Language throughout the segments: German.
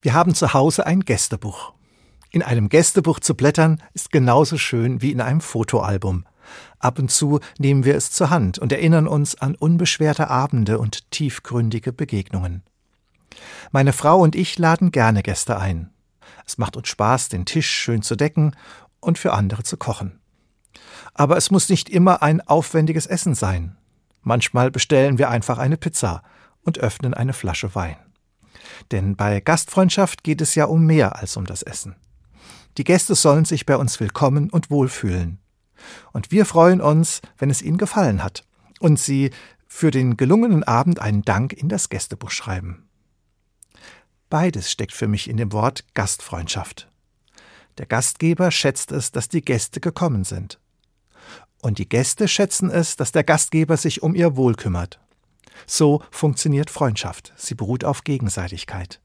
Wir haben zu Hause ein Gästebuch. In einem Gästebuch zu blättern ist genauso schön wie in einem Fotoalbum. Ab und zu nehmen wir es zur Hand und erinnern uns an unbeschwerte Abende und tiefgründige Begegnungen. Meine Frau und ich laden gerne Gäste ein. Es macht uns Spaß, den Tisch schön zu decken und für andere zu kochen. Aber es muss nicht immer ein aufwendiges Essen sein. Manchmal bestellen wir einfach eine Pizza und öffnen eine Flasche Wein. Denn bei Gastfreundschaft geht es ja um mehr als um das Essen. Die Gäste sollen sich bei uns willkommen und wohlfühlen. Und wir freuen uns, wenn es ihnen gefallen hat und sie für den gelungenen Abend einen Dank in das Gästebuch schreiben. Beides steckt für mich in dem Wort Gastfreundschaft. Der Gastgeber schätzt es, dass die Gäste gekommen sind. Und die Gäste schätzen es, dass der Gastgeber sich um ihr Wohl kümmert. So funktioniert Freundschaft. Sie beruht auf Gegenseitigkeit.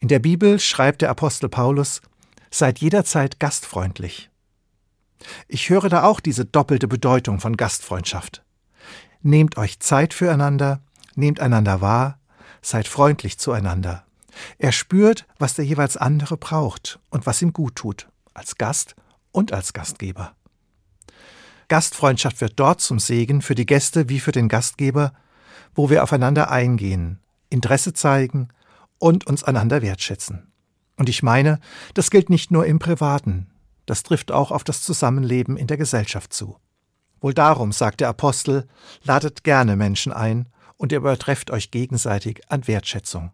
In der Bibel schreibt der Apostel Paulus, Seid jederzeit gastfreundlich. Ich höre da auch diese doppelte Bedeutung von Gastfreundschaft. Nehmt euch Zeit füreinander, nehmt einander wahr, seid freundlich zueinander. Er spürt, was der jeweils andere braucht und was ihm gut tut, als Gast und als Gastgeber. Gastfreundschaft wird dort zum Segen für die Gäste wie für den Gastgeber, wo wir aufeinander eingehen, Interesse zeigen und uns einander wertschätzen. Und ich meine, das gilt nicht nur im Privaten, das trifft auch auf das Zusammenleben in der Gesellschaft zu. Wohl darum, sagt der Apostel, ladet gerne Menschen ein und ihr übertrefft euch gegenseitig an Wertschätzung.